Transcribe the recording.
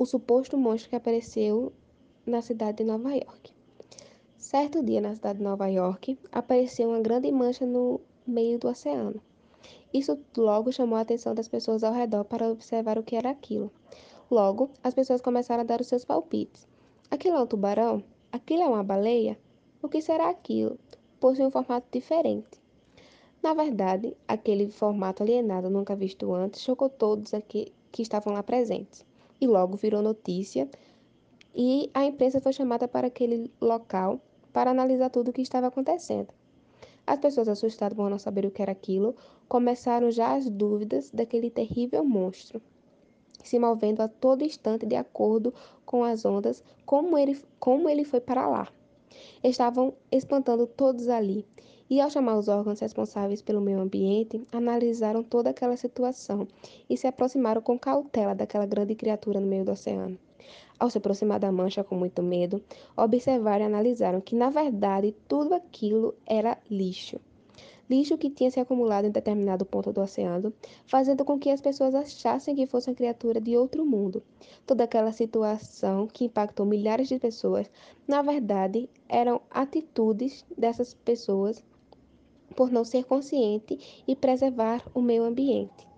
o suposto monstro que apareceu na cidade de Nova York. Certo dia, na cidade de Nova York, apareceu uma grande mancha no meio do oceano. Isso logo chamou a atenção das pessoas ao redor para observar o que era aquilo. Logo, as pessoas começaram a dar os seus palpites. Aquilo é um tubarão? Aquilo é uma baleia? O que será aquilo? Possui um formato diferente. Na verdade, aquele formato alienado nunca visto antes chocou todos aqui que estavam lá presentes. E logo virou notícia e a imprensa foi chamada para aquele local para analisar tudo o que estava acontecendo. As pessoas assustadas por não saber o que era aquilo começaram já as dúvidas daquele terrível monstro, se movendo a todo instante de acordo com as ondas, como ele, como ele foi para lá. Estavam espantando todos ali, e ao chamar os órgãos responsáveis pelo meio ambiente, analisaram toda aquela situação e se aproximaram com cautela daquela grande criatura no meio do oceano. Ao se aproximar da mancha com muito medo, observaram e analisaram que, na verdade, tudo aquilo era lixo. Lixo que tinha se acumulado em determinado ponto do oceano, fazendo com que as pessoas achassem que fosse uma criatura de outro mundo. Toda aquela situação que impactou milhares de pessoas, na verdade, eram atitudes dessas pessoas por não ser consciente e preservar o meio ambiente.